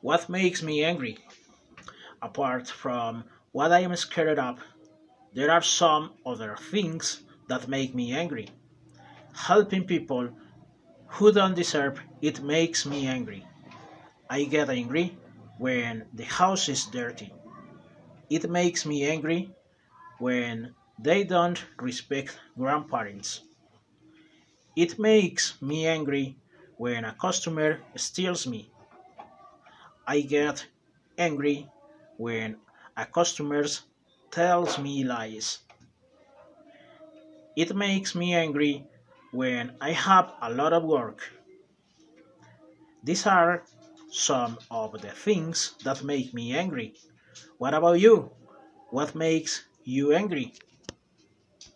What makes me angry? Apart from what I am scared of, there are some other things that make me angry. Helping people who don't deserve it makes me angry. I get angry when the house is dirty. It makes me angry when they don't respect grandparents. It makes me angry when a customer steals me. I get angry when a customer tells me lies. It makes me angry when I have a lot of work. These are some of the things that make me angry. What about you? What makes you angry?